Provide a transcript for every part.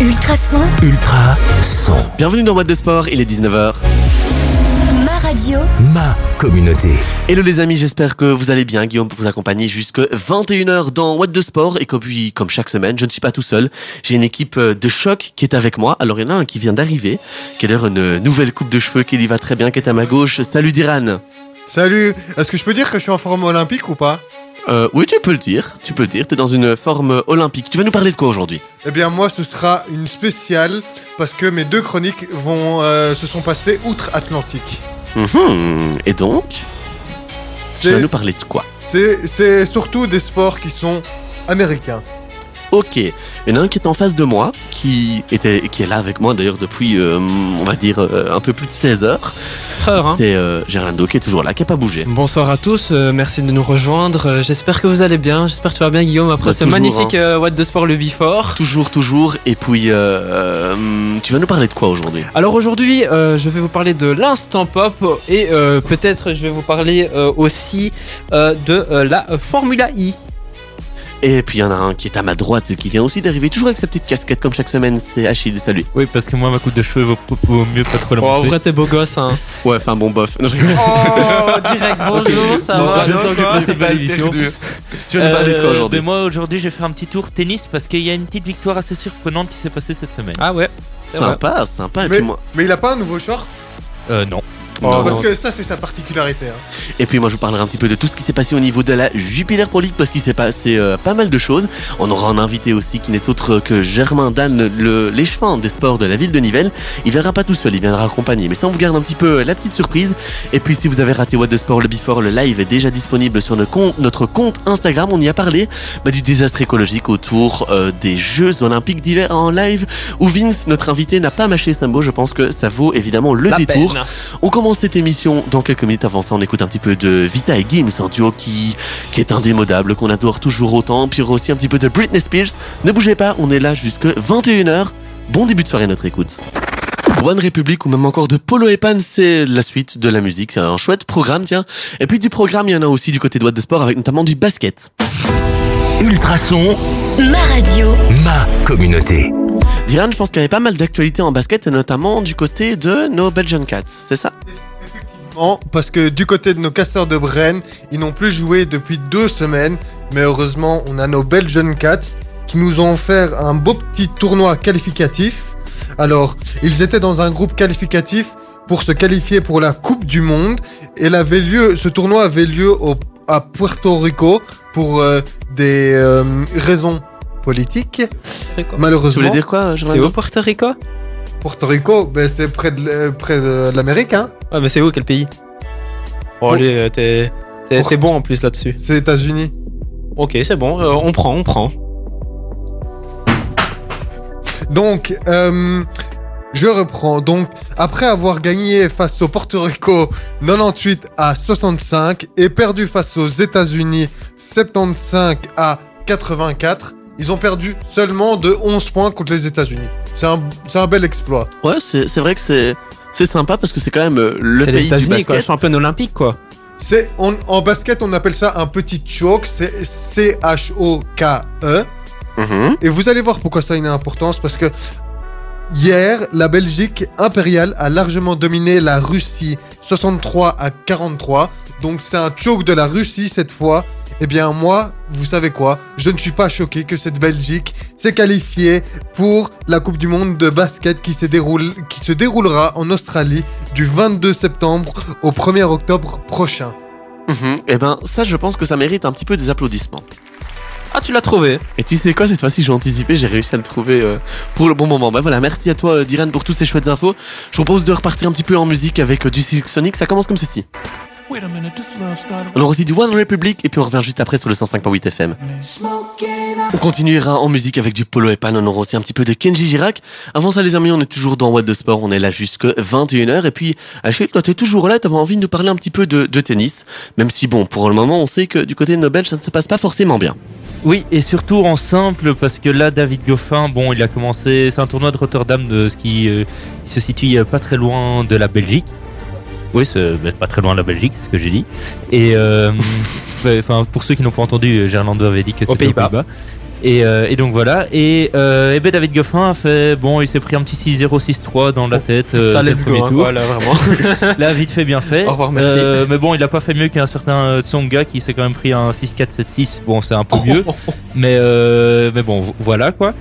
Ultrason, Ultra son. Bienvenue dans What de Sport, il est 19h. ma radio, Ma communauté. Hello les amis, j'espère que vous allez bien. Guillaume pour vous accompagner jusque 21h dans What de Sport. Et comme, puis, comme chaque semaine, je ne suis pas tout seul. J'ai une équipe euh, de choc qui est avec moi. Alors il y en a un qui vient d'arriver, qui a d'ailleurs une nouvelle coupe de cheveux qui lui va très bien, qui est à ma gauche. Salut Diran. Salut, est-ce que je peux dire que je suis en forme olympique ou pas? Euh, oui, tu peux le dire, tu peux le dire. T'es dans une forme olympique. Tu vas nous parler de quoi aujourd'hui? Eh bien moi ce sera une spéciale parce que mes deux chroniques vont euh, se sont passées outre-Atlantique. Mhm. Et donc, tu vas nous parler de quoi? c'est- c'est surtout des sports qui sont américains. Ok, il y en a un qui est en face de moi, qui, était, qui est là avec moi d'ailleurs depuis, euh, on va dire, euh, un peu plus de 16 heures. 4 heures. hein. C'est euh, Gerlando qui est toujours là, qui n'a pas bougé. Bonsoir à tous, euh, merci de nous rejoindre. J'espère que vous allez bien. J'espère que tu vas bien, Guillaume, après Bah, ce toujours, magnifique euh, What the Sport le Before. Toujours, toujours. Et puis, tu vas nous parler de quoi aujourd'hui? Alors aujourd'hui, je vais vous parler de l'instant pop et peut-être je vais vous parler aussi de la Formula I. Et puis, il y en a un qui est à ma droite, qui vient aussi d'arriver, toujours avec sa petite casquette comme chaque semaine, c'est Achille, salut. Oui, parce que moi, ma coupe de cheveux vaut, vaut mieux pas trop la Oh, en vrai, t'es beau gosse, hein. Ouais, enfin bon, bof. Non, je rigole. Oh, direct, bonjour, ça va je sens que passe pas l'émission. Tu vas nous parler de quoi Euh, aujourd'hui ben Moi, aujourd'hui, je vais faire un petit tour tennis parce qu'il y a une petite victoire assez surprenante qui s'est passée cette semaine. Ah ouais. Sympa, sympa. Et Mais, puis, moi, mais il a pas un nouveau short? Euh, non. Non, Parce non. que ça c'est sa particularité. hein. Et puis moi je vous parlerai un petit peu de tout ce qui s'est passé au niveau de la Jupiler Pro League parce qu'il s'est passé euh, pas mal de choses. On aura un invité aussi qui n'est autre que Germain Dan, le l'échevin des sports de la ville de Nivelles. Il viendra pas tout seul, il viendra accompagner. Mais ça on vous garde un petit peu la petite surprise. Et puis si vous avez raté What the Sport le Before, le live est déjà disponible sur notre compte, notre compte Instagram. On y a parlé bah, du désastre écologique autour euh, des Jeux Olympiques d'hiver en live où Vince, notre invité, n'a pas mâché sa mot. Je pense que ça vaut évidemment le La détour. peine. On commence cette émission dans quelques minutes. Avant ça, on écoute un petit peu de Vita et Gims, un duo qui, qui est indémodable, qu'on adore toujours autant. Puis il y aura aussi un petit peu de Britney Spears. Ne bougez pas, on est là jusque 21h. Bon début de soirée, notre écoute. One Republic ou même encore de Polo et Pan, c'est la suite de la musique. C'est un chouette programme, tiens. Et puis du programme, il y en a aussi du côté de What de Sport avec notamment du basket. Ultra son. ma radio, Ma communauté. Diane, je pense qu'il y avait pas mal d'actualités en basket, et notamment du côté de nos Belgian Cats, c'est ça? Non, parce que du côté de nos casseurs de Brenne, ils n'ont plus joué depuis deux semaines. Mais heureusement, on a nos Belgian Cats qui nous ont offert un beau petit tournoi qualificatif. Alors, ils étaient dans un groupe qualificatif pour se qualifier pour la Coupe du Monde. Et lieu, ce tournoi avait lieu au- à Puerto Rico pour euh, des euh, raisons C'est quoi Tu Malheureusement, voulais dire quoi, C'est où Puerto Rico? Puerto Rico, ben, c'est près de, l- près de l'Amérique. Hein. Ouais, mais c'est où quel pays? Oh, Bon. euh, t'es t'es- Pour- t'es bon en plus là-dessus. C'est États-Unis. Ok, c'est bon, euh, on prend, on prend. Donc, euh, je reprends. Donc, après avoir gagné face au Porto Rico 98 à 65 et perdu face aux États-Unis 75 à 84, ils ont perdu seulement de 11 points contre les États-Unis. C'est un, c'est un bel exploit. Ouais, c'est c'est vrai que c'est c'est sympa parce que c'est quand même euh, le C'est pays les du États-Unis, quoi, championne olympique, quoi. C'est on- en basket, on appelle ça un petit choke. C'est C-H-O-K-E. Mhm. Et vous allez voir pourquoi ça a une importance, parce que hier, la Belgique impériale a largement dominé la Russie 63 à 43. Donc c'est un choke de la Russie cette fois. Eh bien moi, vous savez quoi? Je ne suis pas choqué que cette Belgique s'est qualifiée pour la Coupe du Monde de basket qui se, déroule, qui se déroulera en Australie du 22 septembre au 1er octobre prochain. Mhm. Eh ben, ça, je pense que ça mérite un petit peu des applaudissements. Ah, tu l'as trouvé Et tu sais quoi, cette fois-ci, j'ai anticipé, j'ai réussi à le trouver euh, pour le bon moment. Bah voilà, merci à toi, euh, Diran, pour toutes ces chouettes infos. Je propose de repartir un petit peu en musique avec euh, du Silk Sonic. Ça commence comme ceci. On aura aussi du One Republic et puis on revient juste après sur le 105.8 FM. On continuera en musique avec du Polo et Pan. On aura aussi un petit peu de Kenji Girac. Avant ça, les amis, on est toujours dans What the Sport. On est là jusque 21h. Et puis, Achille, toi, t'es toujours là. T'avais envie de nous parler un petit peu de, de tennis. Même si, bon, pour le moment, on sait que du côté de Nobel, ça ne se passe pas forcément bien. Oui, et surtout en simple, parce que là, David Goffin, bon, il a commencé. C'est un tournoi de Rotterdam de ce qui euh, se situe euh, pas très loin de la Belgique. Oui, c'est bah, pas très loin de la Belgique, c'est ce que j'ai dit. Et euh, enfin, pour ceux qui n'ont pas entendu, Gerlando avait dit que c'était aux Pays-Bas. Et, euh, et donc voilà. Et, euh, et ben David Goffin a fait. Bon, il s'est pris un petit 6-0, 6-3 dans la tête. euh, Ça, let's go. hein, tour. voilà, vraiment. Là, vite fait, bien fait. Au revoir, merci. Euh, mais bon, il a pas fait mieux qu'un certain euh, Tsonga qui s'est quand même pris un 6-4-7-6. Bon, c'est un peu mieux. Mais, euh, mais bon, vo- voilà quoi.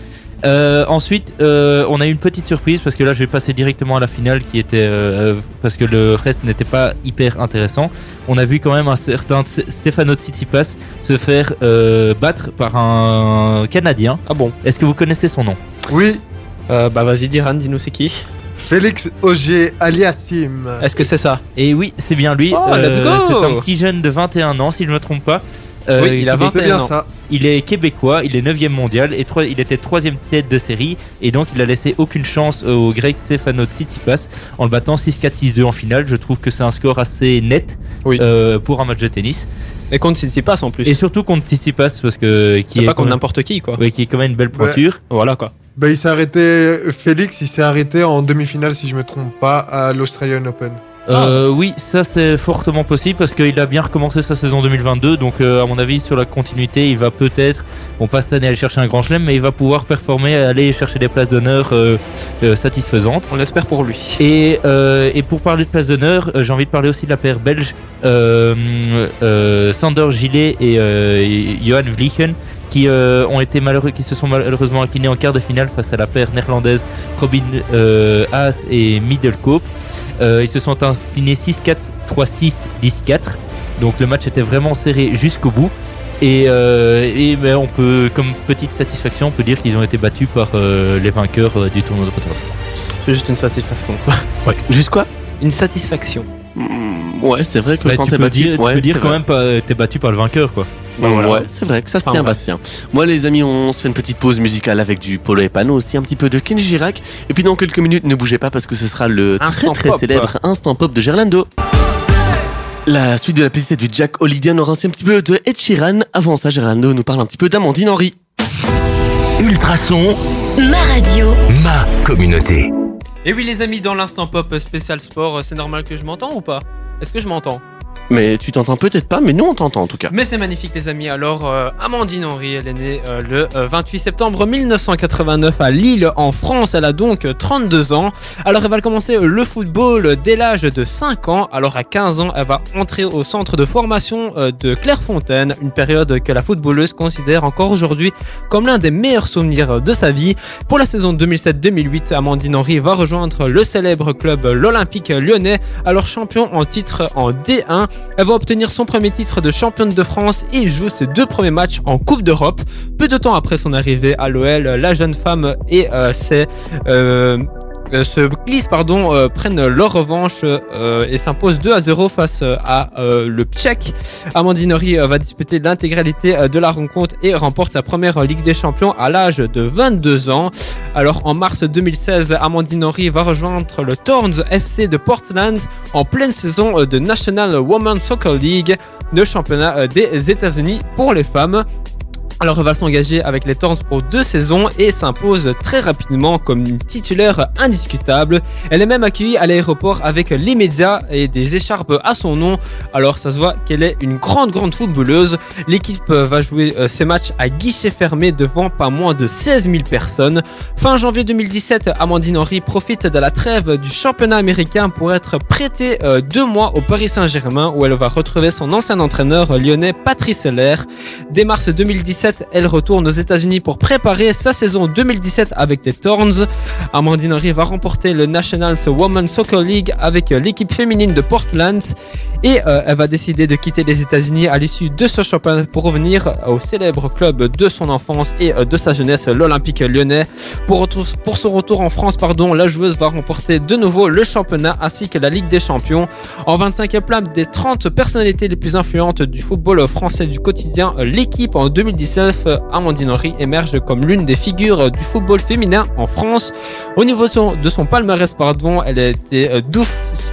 Euh, ensuite, euh, on a eu une petite surprise parce que là, je vais passer directement à la finale qui était euh, parce que le reste n'était pas hyper intéressant. On a vu quand même un certain Stefano Tsitsipas se faire euh, battre par un Canadien. Ah bon Est-ce que vous connaissez son nom? Oui, Euh, Bah vas-y, Diran, dis-nous c'est qui Félix Auger aliassim. Est-ce que c'est ça? Et oui, c'est bien lui. Oh, c'est un petit jeune de 21 ans, si je ne me trompe pas. Euh, Oui, il a est- 21 C'est bien ans. ça. Il est québécois, il est 9e mondial et il était troisième tête de série et donc il a laissé aucune chance au grec Stefano Tsitsipas en le battant 6-4 6-2 en finale. Je trouve que c'est un score assez net Oui. euh, pour un match de tennis Et contre Tsitsipas en plus. et surtout contre Tsitsipas parce que qui c'est est, pas contre n'importe qui quoi. ouais, qui est quand même une belle pointure. Voilà quoi. Bah, il s'est arrêté, Félix, il s'est arrêté en demi-finale, si je me trompe pas, à l'Australian Open. Euh, oui, ça c'est fortement possible parce qu'il a bien recommencé sa saison 2022. Donc, euh, à mon avis, sur la continuité, il va peut-être, bon, pas cette année aller chercher un grand chelem, mais il va pouvoir performer, aller chercher des places d'honneur euh, satisfaisantes. On l'espère pour lui. Et, et pour parler de places d'honneur, j'ai envie de parler aussi de la paire belge Sander Gillet et, et Johan Vliegen qui euh, ont été malheureux, qui se sont malheureusement inclinés en quart de finale face à la paire néerlandaise Robin euh, Haas et Middelkoop. Euh, ils se sont inclinés 6-4, 3-6, 10-4. Donc le match était vraiment serré jusqu'au bout. Et, euh, et ben, on peut, comme petite satisfaction, on peut dire qu'ils ont été battus par euh, les vainqueurs euh, du tournoi de Rotterdam. C'est juste une satisfaction quoi. Juste quoi? Une satisfaction. Mm, Ouais, c'est vrai que Bah, quand tu t'es peux battu, dire, tu ouais, peux dire quand vrai. même t'es battu par le vainqueur quoi. Bah, voilà. Ouais, c'est vrai que ça se Enfin, tient. Bastien. Moi, les amis, on se fait une petite pause musicale avec du Polo et Pano, aussi un petit peu de Kenji Girac. Et puis dans quelques minutes, ne bougez pas parce que ce sera le Instant très très pop. célèbre Instant Pop de Gerlando. La suite de la playlist du Jack Holiday, on aura aussi un petit peu de Ed Sheeran. Avant ça, Gerlando nous parle un petit peu d'Amandine Henry. Ultrason, ma radio, ma communauté. Et oui les amis, dans l'instant pop spécial sport, c'est normal que je m'entends ou pas? Est-ce que je m'entends? Mais tu t'entends peut-être pas, mais nous on t'entend en tout cas. Mais c'est magnifique les amis. Alors euh, Amandine Henry, elle est née euh, le euh, 28 septembre 1989 à Lille en France. Elle a donc euh, 32 ans. Alors elle va commencer euh, le football dès l'âge de 5 ans. Alors à 15 ans, elle va entrer au centre de formation euh, de Clairefontaine, une période que la footballeuse considère encore aujourd'hui comme l'un des meilleurs souvenirs de sa vie. Pour la saison 2007-2008, Amandine Henry va rejoindre le célèbre club l'Olympique lyonnais, alors champion en titre en D1. Elle va obtenir son premier titre de championne de France et joue ses deux premiers matchs en Coupe d'Europe. Peu de temps après son arrivée à l'OL, la jeune femme et euh, ses se glissent pardon euh, prennent leur revanche euh, et s'imposent 2 à 0 face euh, à euh, le Tchèque. Amandine euh, va disputer l'intégralité euh, de la rencontre et remporte sa première Ligue des Champions à l'âge de 22 ans. Alors en mars 2016, Amandine Henry va rejoindre le Thorns FC de Portland en pleine saison euh, de National Women's Soccer League, le championnat euh, des États-Unis pour les femmes. Alors va s'engager avec les Thorns pour deux saisons et s'impose très rapidement comme titulaire indiscutable. Elle est même accueillie à l'aéroport avec les médias et des écharpes à son nom. Alors ça se voit qu'elle est une grande grande footballeuse. L'équipe va jouer euh, ses matchs à guichet fermé devant pas moins de 16 000 personnes. Fin janvier 2017, Amandine Henry profite de la trêve du championnat américain pour être prêtée euh, deux mois au Paris Saint-Germain où elle va retrouver son ancien entraîneur lyonnais Patrice Heller. Dès mars 2017, elle retourne aux États-Unis pour préparer sa saison 2017 avec les Thorns. Amandine Henry va remporter le National Women's Soccer League avec l'équipe féminine de Portland et euh, elle va décider de quitter les États-Unis à l'issue de ce championnat pour revenir au célèbre club de son enfance et euh, de sa jeunesse, l'Olympique lyonnais. Pour, son retour en France, la joueuse va remporter de nouveau le championnat ainsi que la Ligue des Champions. En 25e place des 30 personnalités les plus influentes du football français du quotidien, l'équipe en 2019, euh, Amandine Henry émerge comme l'une des figures euh, du football féminin en France. Au niveau de son palmarès, pardon, elle a été euh, 12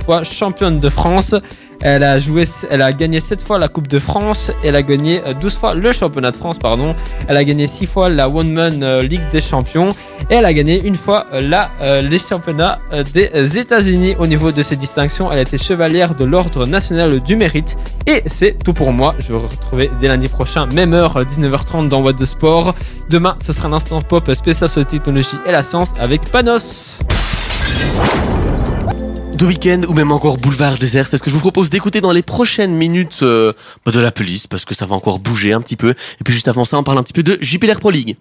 fois championne de France. Elle a, joué, elle a gagné 7 fois la Coupe de France. Elle a gagné euh, 12 fois le championnat de France. Pardon. Elle a gagné 6 fois la One Man euh, League des Champions. Et elle a gagné une fois euh, la, euh, les championnats euh, des États-Unis. Au niveau de ses distinctions, elle a été chevalière de l'Ordre national du mérite. Et c'est tout pour moi. Je vais vous retrouver dès lundi prochain, même heure, 19h30 dans What de Sport. Demain, ce sera un instant pop spécial sur la technologie et la science avec Panos. De week-end ou même encore boulevard désert. C'est ce que je vous propose d'écouter dans les prochaines minutes euh, bah, de la police parce que ça va encore bouger un petit peu. Et puis juste avant ça, on parle un petit peu de JPLR Pro League.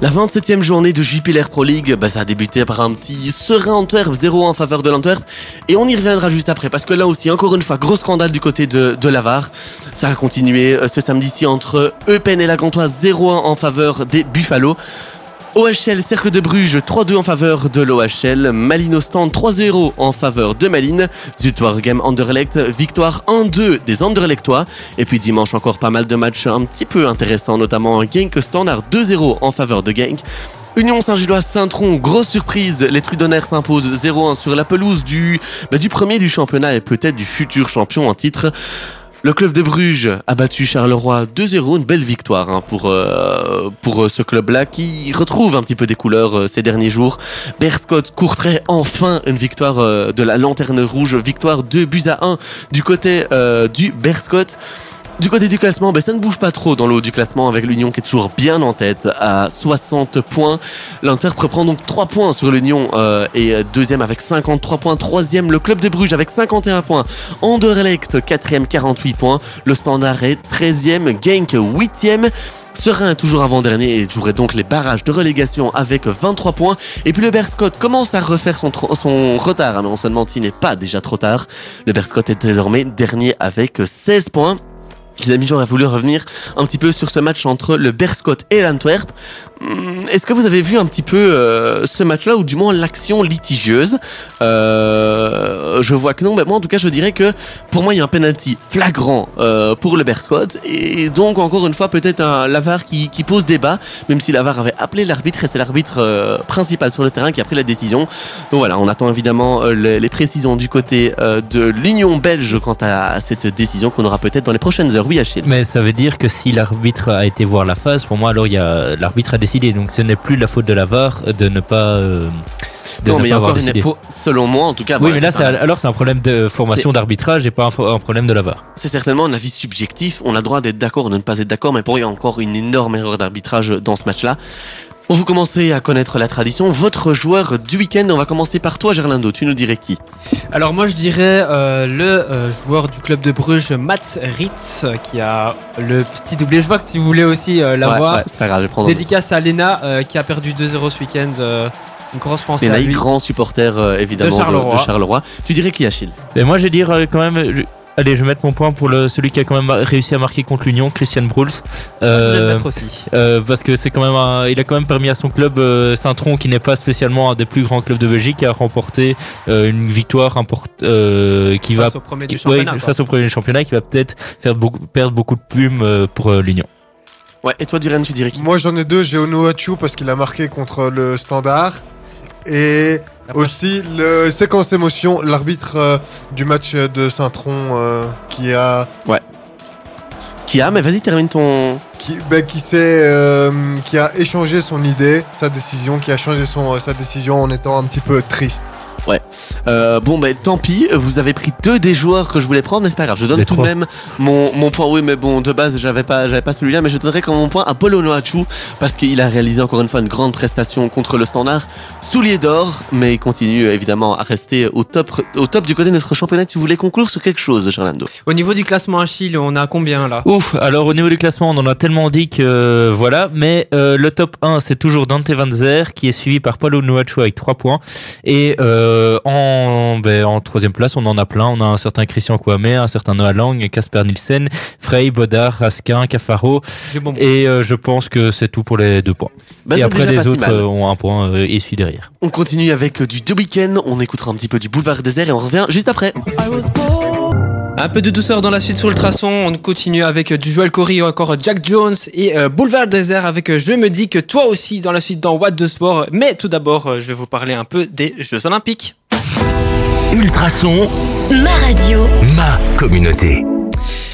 La 27e journée de JPLR Pro League, bah, ça a débuté par un petit serein Antwerp, 0 en faveur de l'Antwerp. Et on y reviendra juste après, parce que là aussi, encore une fois, gros scandale du côté de, de. Ça a continué euh, ce samedi-ci entre Eupen et la Gantoise, 0-1 en faveur des Buffalo. OHL Cercle de Bruges 3-2 en faveur de l'OHL, Malines au stand 3-0 en faveur de Malines, Zutwargem Anderlecht, victoire 1-2 des Anderlechtois, et puis dimanche encore pas mal de matchs un petit peu intéressants, notamment Genk Standard 2-0 en faveur de Genk. Union Saint-Gilloise Saint-Tron, grosse surprise, les Trudonnaires s'imposent 0-1 sur la pelouse bah, du premier du championnat et peut-être du futur champion en titre. Le club de Bruges a battu Charleroi 2-0, une belle victoire hein, pour, euh, pour euh, ce club-là qui retrouve un petit peu des couleurs euh, ces derniers jours. Berscott Courtrai, enfin une victoire de la Lanterne Rouge, victoire 2 buts à 1 du côté du Berscott. Du côté du classement, ben, ça ne bouge pas trop dans le haut du classement avec l'Union qui est toujours bien en tête à 60 points. L'Inter reprend donc 3 points sur l'Union euh, et euh, deuxième avec 53 points. Troisième, le club de Bruges avec 51 points. Anderlecht, quatrième, 48 points. Le Standard est 13e, Genk 8e. Serein toujours avant-dernier et jouerait donc les barrages de relégation avec 23 points. Et puis le Berscott commence à refaire son, son retard, hein, mais on se demande s'il n'est pas déjà trop tard. Le Berscott est désormais dernier avec 16 points. Les amis, j'aurais voulu revenir un petit peu sur ce match entre le Berscott et l'Antwerp. Hum, Est-ce que vous avez vu un petit peu euh, ce match-là, ou du moins l'action litigieuse? Euh, Je vois que non, mais moi en tout cas, je dirais que pour moi, il y a un penalty flagrant euh, pour le Berscott, et donc encore une fois, peut-être un Lavar qui, pose débat, même si Lavar avait appelé l'arbitre, et c'est l'arbitre principal sur le terrain qui a pris la décision. Donc voilà, on attend évidemment les, précisions du côté de l'Union belge quant à cette décision qu'on aura peut-être dans les prochaines heures. Oui, Achille. Mais ça veut dire que si l'arbitre a été voir la phase, pour moi, alors il y a l'arbitre a décidé. Donc ce n'est plus la faute de la VAR de ne pas. euh, de non, ne mais il y pas a avoir encore une décidé. pour- selon moi en tout cas. Oui, voilà, mais là, un- alors c'est un problème de formation d'arbitrage et pas un, problème de la VAR. c'est certainement un avis subjectif. On a le droit d'être d'accord ou de ne pas être d'accord, mais pour moi, il y a encore une énorme erreur d'arbitrage dans ce match-là. Vous commencer à connaître la tradition, votre joueur du week-end, on va commencer par toi, Gerlindo. Tu nous dirais qui? Alors moi je dirais euh, le euh, joueur du club de Bruges, Mats Ritz, euh, qui a le petit doublé. Je vois que tu voulais aussi euh, l'avoir. Ouais, ouais, c'est pas grave, je vais prendre. Dédicace à Lena euh, qui a perdu 2-0 ce week-end. euh, une grosse pensée à Lénaï, lui. grand supporter euh, évidemment De Charleroi. de Charleroi. Tu dirais qui, Achille? Et moi, je vais dire euh, quand même. je- Allez, je vais mettre mon point pour le, celui qui a quand même réussi à marquer contre l'Union, Christian Bruls. Je voulais le Euh, mettre aussi. euh, parce que c'est quand même un- il a quand même permis à son club euh, Saint-Tron qui n'est pas spécialement un des plus grands clubs de Belgique à remporter euh, une victoire euh, qui va Face au premier du ouais, face au premier du championnat qui va peut-être faire beaucoup, perdre beaucoup de plumes euh, pour euh, l'Union. Ouais, et toi, Diren, tu dirais qui? Moi j'en ai deux, j'ai Onuachu parce qu'il a marqué contre le Standard. Et aussi le séquence émotion, l'arbitre euh, du match de Saint-Tron euh, qui a Qui a Mais vas-y, termine ton. qui, ben, qui s'est euh, qui a échangé son idée, sa décision, qui a changé son euh, sa décision en étant un petit peu triste. Euh, bon, ben tant pis, vous avez pris deux des joueurs que je voulais prendre, mais c'est pas grave. Je donne Les tout de trois. même mon, mon point. Oui, mais bon, de base, j'avais pas, j'avais pas celui-là, mais je donnerai comme mon point à Polo Noachu parce qu'il a réalisé encore une fois une grande prestation contre le Standard. Soulier d'or, mais il continue évidemment à rester au top, au top du côté de notre championnat. Tu voulais conclure sur quelque chose, Gerlando? Au niveau du classement Achille, on a combien là? Ouf, alors au niveau du classement, on en a tellement dit que euh, voilà, mais euh, le top 1, c'est toujours Dante Van Zer qui est suivi par Paulo Nuachu avec 3 points. Et euh, en, ben, en troisième place, on en a plein. On a un certain Christian Kwame, un certain Noah Lang, Casper Nielsen, Frey, Bodar, Raskin, Cafaro. Bon. Et euh, je pense que c'est tout pour les deux points. Bah, et après, les si autres euh, ont un point euh, et suit derrière. On continue avec euh, du deux week-end. On écoutera un petit peu du boulevard désert et on revient juste après. Un peu de douceur dans la suite sur Ultrason. On continue avec euh, du Joel Corey ou encore Jack Jones et euh, Boulevard Désert avec euh, Je me dis que toi aussi dans la suite dans What the Sport. Mais tout d'abord, euh, je vais vous parler un peu des Jeux Olympiques. Ultrason, Ma radio. ma communauté.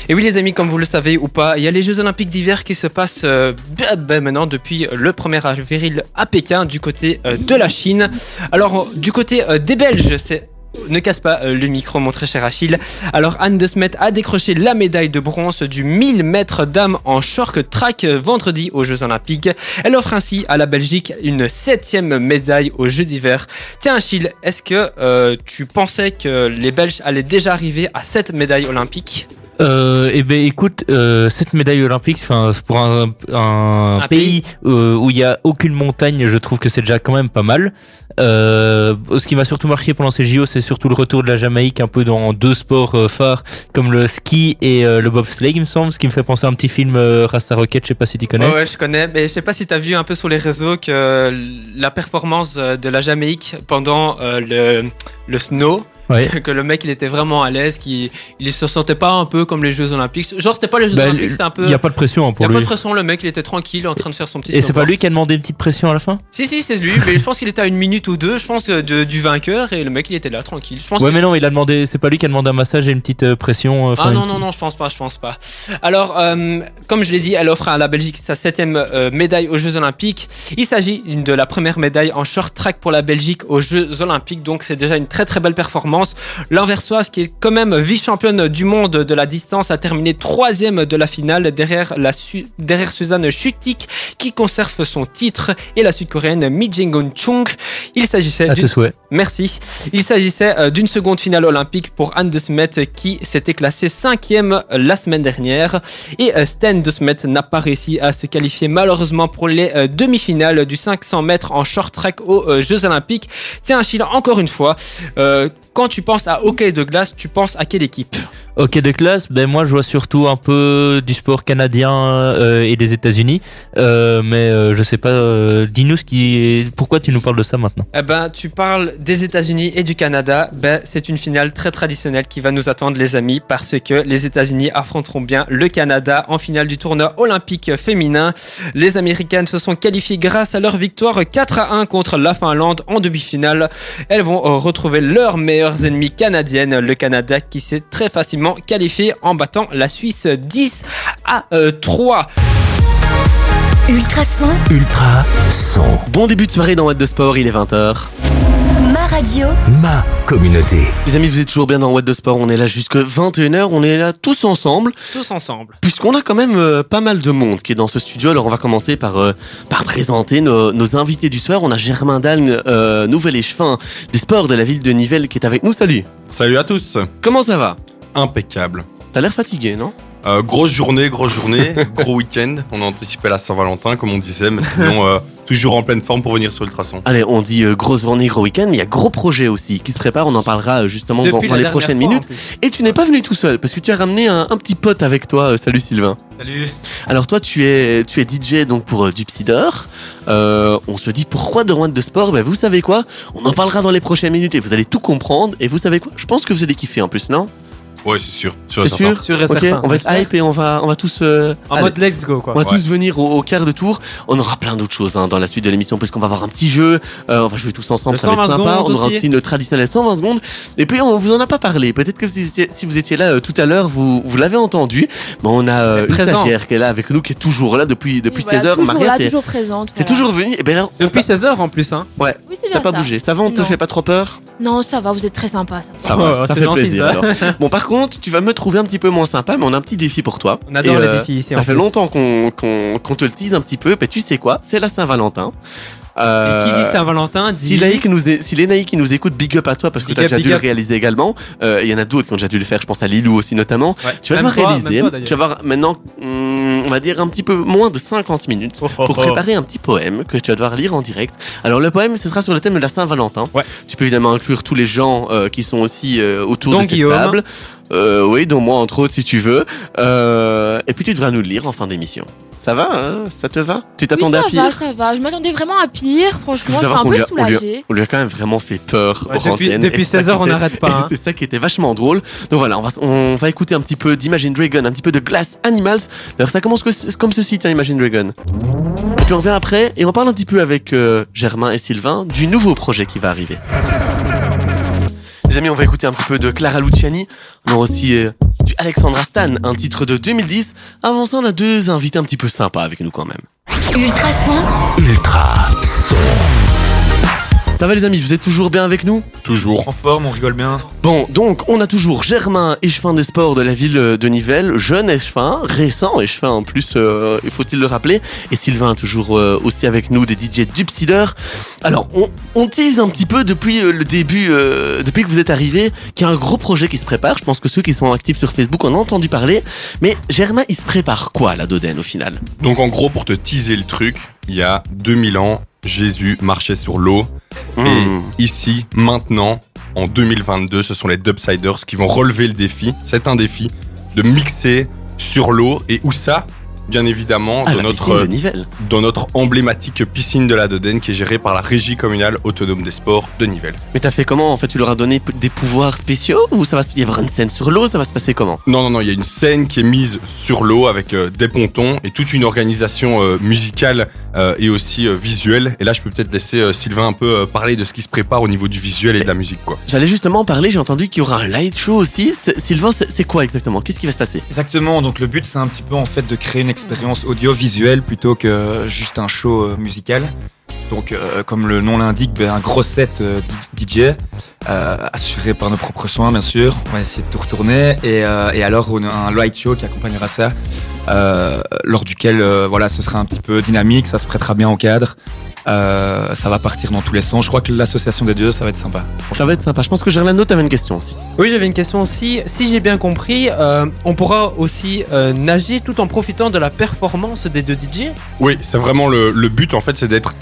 Et oui les amis, comme vous le savez ou pas, il y a les Jeux Olympiques d'hiver qui se passent euh, ben, ben, maintenant depuis le 1er avril à Pékin du côté euh, de la Chine. Alors euh, du côté euh, des Belges, c'est ne casse pas euh, le micro, mon très cher Achille. Alors, Anne de Smet a décroché la médaille de bronze du 1000 mètres dames en short track vendredi aux Jeux Olympiques. Elle offre ainsi à la Belgique une septième médaille aux Jeux d'hiver. Tiens, Achille, est-ce que euh, tu pensais que les Belges allaient déjà arriver à cette médaille olympique? Euh, eh ben écoute, euh, cette médaille olympique, enfin pour un, un, Un pays, euh, où il y a aucune montagne, je trouve que c'est déjà quand même pas mal. Euh, ce qui m'a surtout marqué pendant ces JO, c'est surtout le retour de la Jamaïque, un peu dans deux sports euh, phares comme le ski et euh, le bobsleigh, il me semble, ce qui me fait penser à un petit film euh, Rasta Rocket, je sais pas si tu connais. Ouais, ouais, je connais, mais je sais pas si tu as vu un peu sur les réseaux que la performance de la Jamaïque pendant le, le snow, Ouais. que le mec il était vraiment à l'aise, qu'il il se sentait pas un peu comme les Jeux Olympiques. Genre, c'était pas les Jeux Bah, Olympiques, c'était un peu. Il y a pas de pression hein, y a pour pas lui. de pression, le mec il était tranquille en train de faire son petit Et c'est pas lui qui a demandé une petite pression à la fin? Si, si, c'est lui, mais je pense qu'il était à une minute ou deux, je pense, de- du vainqueur et le mec il était là tranquille. Je pense Ouais, mais non, il a demandé. C'est pas lui qui a demandé un massage et une petite euh, pression. euh, Ah non, non, non, je pense pas, je pense pas. Alors, euh, comme je l'ai dit, elle offre à la Belgique sa septième euh, médaille aux Jeux Olympiques. Il s'agit de la première médaille en short track pour la Belgique aux Jeux Olympiques, donc c'est déjà une très très belle performance. L'Anversoise, qui est quand même vice-championne du monde de la distance, a terminé troisième de la finale derrière, la Su- derrière Suzanne Schutik, qui conserve son titre, et la sud-coréenne Mi Jin-gun Chung. Il s'agissait À d'une tes souhaits. Merci. Il s'agissait euh, d'une seconde finale olympique pour Anne de Smet qui s'était classée cinquième la semaine dernière. Et euh, Sten de Smet n'a pas réussi à se qualifier malheureusement pour les euh, demi-finales du 500 mètres en short track aux Jeux Olympiques. Tiens Achille, encore une fois, euh, quand tu penses à hockey de glace, tu penses à quelle équipe Ok de classe, ben moi je vois surtout un peu du sport canadien euh, et des États-Unis, euh, mais euh, je sais pas. euh, Dis-nous ce qui, est... pourquoi tu nous parles de ça maintenant? Eh ben, tu parles des États-Unis et du Canada. Ben, c'est une finale très traditionnelle qui va nous attendre, les amis, parce que les États-Unis affronteront bien le Canada en finale du tournoi olympique féminin. Les Américaines se sont qualifiées grâce à leur victoire 4 à 1 contre la Finlande en demi-finale. Elles vont retrouver leurs meilleures ennemies canadiennes, le Canada qui s'est très facilement qualifié en battant la Suisse 10 à euh, 3. Ultrason. Ultra son, Bon début de soirée dans What the Sport, il est 20h. Ma radio. ma communauté. Les amis, vous êtes toujours bien dans What the Sport, on est là jusque 21h, on est là tous ensemble, Tous ensemble. puisqu'on a quand même euh, pas mal de monde qui est dans ce studio, alors on va commencer par, euh, par présenter nos, nos invités du soir. On a Germain Dalgne, euh, nouvel échevin des sports de la ville de Nivelles qui est avec nous, salut Salut à tous. Comment ça va? Impeccable. T'as l'air fatigué, non? Euh, grosse journée, grosse journée, gros week-end. On a anticipé la Saint-Valentin, comme on disait, mais sinon, euh, toujours en pleine forme pour venir sur Ultrason. Allez, on dit euh, grosse journée, gros week-end, mais il y a gros projet aussi qui se prépare, on en parlera justement dans, Depuis dans la les prochaines fois, minutes. Et tu n'es pas venu tout seul, parce que tu as ramené un, un petit pote avec toi, euh, salut Sylvain. Salut. Alors toi, tu es, tu es DJ donc pour euh, du Psydor. Euh, on se dit pourquoi de One de Sport? Ben vous savez quoi? On en parlera dans les prochaines minutes et vous allez tout comprendre. Et vous savez quoi? Je pense que vous allez kiffer en plus, non? Ouais, c'est sûr. C'est sûr et on va être hype et on va, on va tous... euh, En allez. mode let's go, quoi. On va Ouais. tous venir au, au quart de tour. On aura plein d'autres choses hein, dans la suite de l'émission parce qu'on va avoir un petit jeu. euh, on va jouer tous ensemble, Le ça va être 120 sympa. On aura aussi. aussi notre traditionnel 120 secondes. Et puis on vous en a pas parlé. Peut-être que si vous étiez, si vous étiez là euh, tout à l'heure, vous, vous l'avez entendu. Bon, on a euh, une Présent. stagiaire qui est là avec nous, qui est toujours là depuis depuis Oui, voilà, 16 heures. Toujours Maria, là, toujours présente. t'es voilà. toujours venue. Et ben là, Depuis 16 heures en plus, hein. Oui, c'est bien t'as pas bougé. Ça va, on te fait pas trop peur? Non, ça va, vous êtes très sympa. Ça. Ça Oh, va, ça c'est fait plaisir. Bon, par contre, tu vas me trouver un petit peu moins sympa, mais on a un petit défi pour toi. On adore Et, les euh, défis ici. Ça en fait plus. longtemps qu'on te le tease un petit peu. Mais tu sais quoi? C'est la Saint-Valentin. Et Euh, qui dit Saint-Valentin dit. Si Laïc nous est- si les naïcs qui nous écoutent, big up à toi parce que tu as déjà dû le réaliser également. Euh, Il y en a d'autres qui ont déjà dû le faire, je pense à Lilou aussi notamment. Ouais. Tu vas devoir réaliser, toi, tu vas avoir maintenant, hum, on va dire un petit peu moins de 50 minutes Oh, oh, pour oh. préparer un petit poème que tu vas devoir lire en direct. Alors le poème, ce sera sur le thème de la Saint-Valentin. Ouais. Tu peux évidemment inclure tous les gens euh, qui sont aussi euh, autour de cette Guillaume. table. Euh, oui, dont moi entre autres si tu veux. Euh, et puis tu devras nous le lire en fin d'émission. Ça va hein? Ça te va? Tu t'attendais oui, à ça pire? va, ça va. Je m'attendais vraiment à pire. Franchement, je suis un peu a- on lui a- soulagée. On lui a quand même vraiment fait peur. Ouais, depuis depuis et c'est ça 16 heures, on n'arrête pas. hein. C'est ça qui était vachement drôle. Donc voilà, on va, on va écouter un petit peu d'Imagine Dragon, un petit peu de Glass Animals. D'ailleurs, ça commence comme ceci, tiens, Imagine Dragon. Et puis on revient après et on parle un petit peu avec euh, Germain et Sylvain du nouveau projet qui va arriver. Les amis, on va écouter un petit peu de Clara Luciani. On aura aussi euh, du Alexandra Stan, un titre de 2010. Avant ça, on a deux invités un petit peu sympas avec nous quand même. Ultrason, Ultra son. Ça va les amis, vous êtes toujours bien avec nous Toujours. En forme, on rigole bien. Bon, donc on a toujours Germain, échevin des sports de la ville de Nivelles, jeune échevin, récent échevin en plus, euh, il faut-il le rappeler, et Sylvain toujours euh, aussi avec nous des DJ Dubsider. Alors, on, on tease un petit peu depuis euh, le début, euh, depuis que vous êtes arrivé, qu'il y a un gros projet qui se prépare. Je pense que ceux qui sont actifs sur Facebook en ont entendu parler. Mais Germain, il se prépare quoi à la Dodène au final? Donc en gros, pour te teaser le truc, il y a 2000 ans, Jésus marchait sur l'eau. Hmm. Et ici, maintenant, en 2022, ce sont les Dubsiders qui vont relever le défi. C'est un défi de mixer sur l'eau. Et où ça? Bien évidemment, Ah, dans la notre, piscine de Nivelles. dans notre emblématique piscine de la Dodène qui est gérée par la Régie communale autonome des sports de Nivelles. Mais t'as fait comment En fait, tu leur as donné des pouvoirs spéciaux ou ça va se y avoir une scène sur l'eau Ça va se passer comment? Non, non, non, il y a une scène qui est mise sur l'eau avec euh, des pontons et toute une organisation euh, musicale euh, et aussi euh, visuelle. Et là, je peux peut-être laisser euh, Sylvain un peu euh, parler de ce qui se prépare au niveau du visuel et de la musique, quoi. J'allais justement en parler, j'ai entendu qu'il y aura un light show aussi. Sylvain, c'est c'est quoi exactement? Qu'est-ce qui va se passer? Exactement, donc le but c'est un petit peu en fait de créer une expérience audiovisuelle plutôt que juste un show euh, musical. Donc euh, comme le nom l'indique, ben, un gros set euh, DJ, assuré par nos propres soins bien sûr. On va essayer de tout retourner. Et, et alors on a un light show qui accompagnera ça, euh, lors duquel euh, voilà, ce sera un petit peu dynamique, ça se prêtera bien au cadre. Euh, ça va partir dans tous les sens. Je crois que l'association des deux, ça va être sympa. Ça va être sympa. Je pense que Gerlando, t'avais une question aussi. Oui, j'avais une question aussi. Si j'ai bien compris, euh, on pourra aussi euh, nager tout en profitant de la performance des deux DJ. Oui, c'est vraiment le, le but, en fait, c'est d'être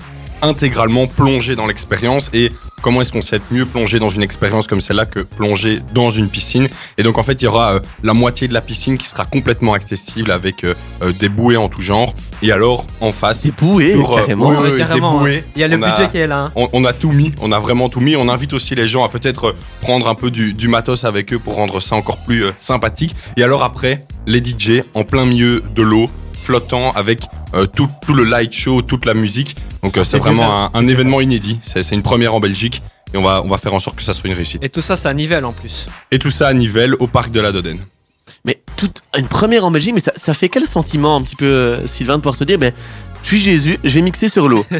intégralement plongé dans l'expérience et comment est-ce qu'on sait être mieux plongé dans une expérience comme celle-là que plongé dans une piscine et donc en fait il y aura euh, la moitié de la piscine qui sera complètement accessible avec euh, euh, des bouées en tout genre et alors en face Des bouées, sur, carrément. oui, oui, Ouais, oui, carrément, des hein. bouées Il y a le On a- budget qui est là. hein. on, on a tout mis, on a vraiment tout mis. On invite aussi les gens à peut-être prendre un peu du, du matos avec eux pour rendre ça encore plus euh, sympathique. Et alors après, les DJ en plein milieu de l'eau, flottant avec euh, tout, tout le light show, toute la musique. Donc euh, c'est C'est vraiment un, un événement inédit. C'est c'est une première en Belgique. Et on va, on va faire en sorte que ça soit une réussite. Et tout ça, ça nivelle en plus. Et tout ça à Nivelles, au parc de la Dodène. Mais toute une première en Belgique, mais ça, ça fait quel sentiment un petit peu, euh, Sylvain, de pouvoir se dire, ben, je suis Jésus, je vais mixer sur l'eau.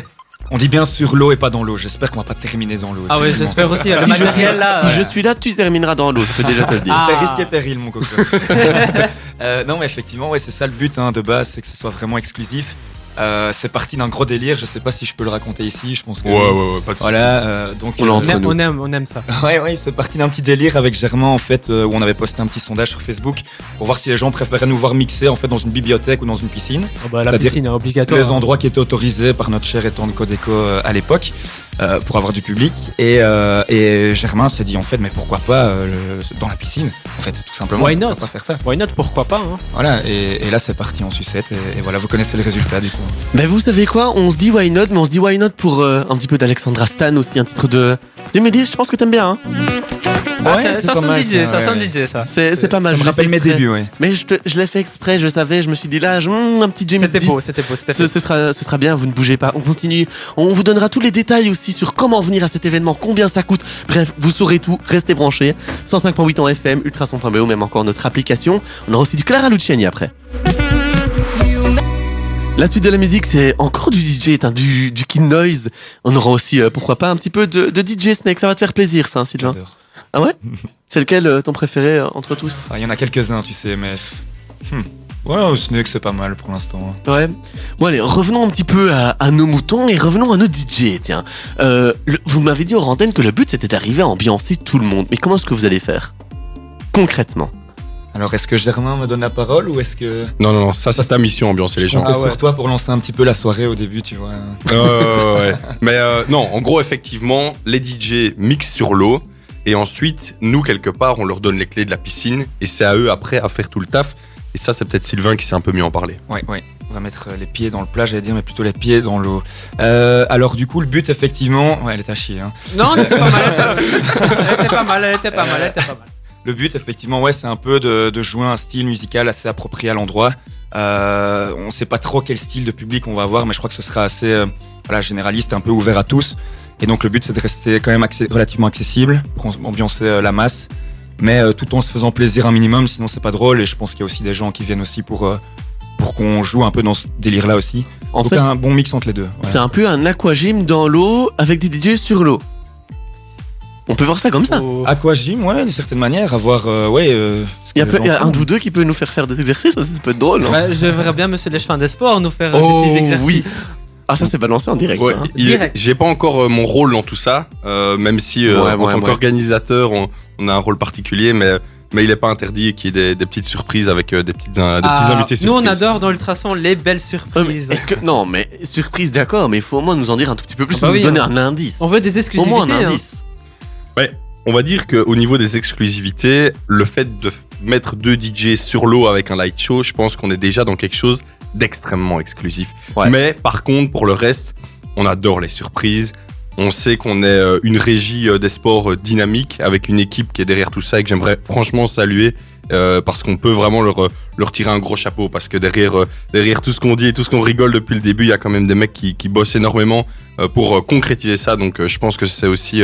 On dit bien sur l'eau et pas dans l'eau. J'espère qu'on va pas terminer dans l'eau. Ah effectivement. j'espère aussi. Le si je, là. si ouais. je suis là, tu termineras dans l'eau, je peux déjà te le dire. Ah. Fait risque et péril, mon coco. Euh, non, mais effectivement, ouais, c'est ça le but hein, de base, c'est que ce soit vraiment exclusif. Euh, c'est parti d'un gros délire. Je sais pas si je peux le raconter ici. Je pense que. Ouais, ouais, ouais, pas de. Voilà, euh, donc. On euh, On aime, nous. on aime, on aime ça. Ouais, ouais, c'est parti d'un petit délire avec Germain en fait, euh, où on avait posté un petit sondage sur Facebook pour voir si les gens préféraient nous voir mixer en fait dans une bibliothèque ou dans une piscine. la C'est-à-dire piscine est Tous obligatoire. les endroits qui étaient autorisés par notre cher étang de Codeco euh, à l'époque euh, pour avoir du public. Et, euh, et Germain s'est dit en fait, mais pourquoi pas euh, le- dans la piscine En fait, tout simplement. Why pourquoi not? pas faire ça? Why not? Pourquoi pas hein. Voilà, et, et là c'est parti en sucette. Et, et voilà, vous connaissez le résultat du coup. Ben, vous savez quoi? On se dit why not, mais on se dit why not pour euh, un petit peu d'Alexandra Stan aussi, un titre de 2010, je pense que t'aimes bien. Hein Ah, Ouais, ça- c'est ça pas sonne mal, DJ, ça, ouais, sonne ouais. DJ ça. c'est c'est pas mal. Ça je me rappelle mes débuts, ouais. Mais je, je l'ai fait exprès, je savais, je me suis dit là, je- un petit 2010. C'était beau, c'était beau, c'était Ce, beau. ce sera, ce sera bien, vous ne bougez pas. On continue. On vous donnera tous les détails aussi sur comment venir à cet événement, combien ça coûte. Bref, vous saurez tout. Restez branchés. 105.8 en FM, ultrason.be, même encore notre application. On aura aussi du Clara Luciani après. La suite de la musique, c'est encore du DJ, hein, du, du Kid Noise. On aura aussi, euh, pourquoi pas, un petit peu de, de DJ Snake. Ça va te faire plaisir, ça, hein, Sylvain. Ah ouais C'est lequel euh, ton préféré euh, entre tous Enfin, Il y en a quelques-uns, tu sais, mais. Hmm. Ouais, Snake c'est pas mal pour l'instant. Ouais. Bon allez, revenons un petit peu à, à nos moutons et revenons à nos DJ, tiens. Le- vous m'avez dit aux antennes que le but c'était d'arriver à ambiancer tout le monde. Mais comment est-ce que vous allez faire? Concrètement. Alors, est-ce que Germain me donne la parole ou est-ce que. Non, non, non, ça c'est ta mission, ambiancer les Je gens. Ah ouais. sur toi pour lancer un petit peu la soirée au début, tu vois. Ouais, ouais, ouais. Mais euh, non, en gros, effectivement, les DJ mixent sur l'eau. Et ensuite, nous, quelque part, on leur donne les clés de la piscine et c'est à eux après à faire tout le taf. Et ça, c'est peut-être Sylvain qui s'est un peu mieux en parler. Ouais, ouais. On va mettre euh, les pieds dans le plat, j'allais dire, mais plutôt les pieds dans l'eau. Euh, alors, du coup, le but, effectivement. Ouais, elle est à chier, hein. Non, elle était pas mal. Elle était pas mal, elle était pas mal, elle était pas mal. Le but, effectivement, ouais, c'est un peu de, de jouer un style musical assez approprié à l'endroit. Euh, on sait pas trop quel style de public on va avoir, mais je crois que ce sera assez euh, voilà, généraliste, un peu ouvert à tous. Et donc, le but, c'est de rester quand même relativement accessible pour ambiancer euh, la masse, mais tout en se faisant plaisir un minimum, sinon c'est pas drôle. Et je pense qu'il y a aussi des gens qui viennent aussi pour, pour qu'on joue un peu dans ce délire-là aussi. En donc, fait, un bon mix entre les deux. ouais. c'est un peu un aquagym dans l'eau avec des DJ sur l'eau. On peut voir ça comme ça. Oh. Aquagym, ouais, d'une certaine manière, avoir, euh, ouais. euh, Il y a, peu- y a un vous deux qui peut nous faire faire des exercices aussi, ça peut être drôle. hein. Ouais, je verrais bien Monsieur Lechevin des Sports nous faire euh, Oh, des petits exercices. Ah, ça c'est balancé en direct. Ouais, hein. Direct. J'ai pas encore euh, mon rôle dans tout ça, euh, même si euh, Ouais, en ouais, tant ouais. qu'organisateur, on, on a un rôle particulier, mais, mais il est pas interdit qu'il y ait des, des petites surprises avec euh, des, petites, petits Ah, invités Nous, surprises. on adore dans l'ultrason les belles surprises. mais Est-ce que non, mais surprise, d'accord, mais il faut au moins nous en dire un tout petit peu plus, Ah bah nous oui, donner on- un indice. On veut des au exclusivités. moins un hein. Indice. On va dire qu'au niveau des exclusivités, le fait de mettre deux DJ sur l'eau avec un light show, je pense qu'on est déjà dans quelque chose d'extrêmement exclusif. Ouais. Mais par contre, pour le reste, on adore les surprises. On sait qu'on est euh, une régie euh, des sports euh, dynamique avec une équipe qui est derrière tout ça et que j'aimerais franchement saluer euh, parce qu'on peut vraiment leur, leur tirer un gros chapeau parce que derrière, euh, derrière tout ce qu'on dit et tout ce qu'on rigole depuis le début, il y a quand même des mecs qui, qui bossent énormément euh, pour euh, concrétiser ça. Donc je pense que c'est aussi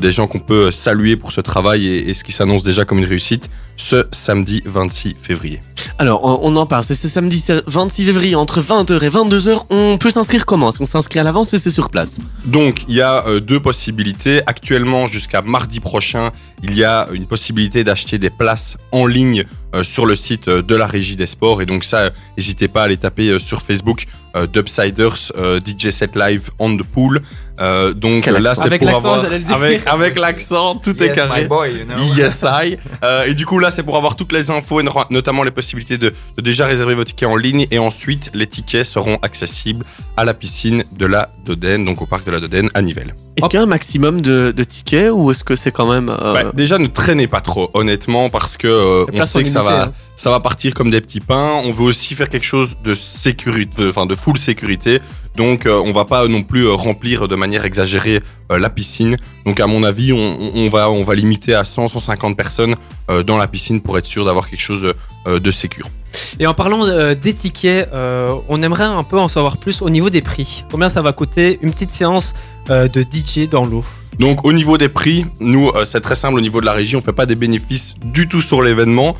des gens qu'on peut saluer pour ce travail et, et ce qui s'annonce déjà comme une réussite ce samedi 26 février. Alors, on, en parle. C'est ce samedi 26 février entre 20h et 22h. On peut s'inscrire comment? Est-ce qu'on s'inscrit à l'avance ou c'est sur place? Donc il y a deux possibilités. Actuellement jusqu'à mardi prochain, il y a une possibilité d'acheter des places en ligne sur le site euh, de la Régie des Sports. Et donc ça, euh, n'hésitez pas à aller taper euh, sur Facebook euh, Dubsiders euh, DJ Set Live on the Pool. Euh, donc Quel là c'est Avec pour l'accent, avoir avec avec l'accent tout est Yes, carré. my boy, you know. Yes, I. Euh, et du coup, là, c'est pour avoir toutes les infos, et no- notamment les possibilités de, de déjà réserver vos tickets en ligne. Et ensuite, les tickets seront accessibles à la piscine de la Dodène, donc au parc de la Dodène à Nivelles. Est-ce qu'il y a un maximum de, de tickets ou est-ce que c'est quand même. euh, Ouais, déjà, ne traînez pas trop, honnêtement, parce que euh, on sait que ça va, hein. Ça va partir comme des petits pains. On veut aussi faire quelque chose de sécurité, enfin de full sécurité. Donc, euh, on va pas non plus euh, remplir de manière exagérée euh, la piscine. Donc, à mon avis, on, va, on va limiter à 100, 150 personnes euh, dans la piscine pour être sûr d'avoir quelque chose de sécure. Et en parlant des tickets, on aimerait un peu en savoir plus au niveau des prix. Combien ça va coûter une petite séance de DJ dans l'eau? Donc au niveau des prix, nous c'est très simple au niveau de la régie, on fait pas des bénéfices du tout sur l'événement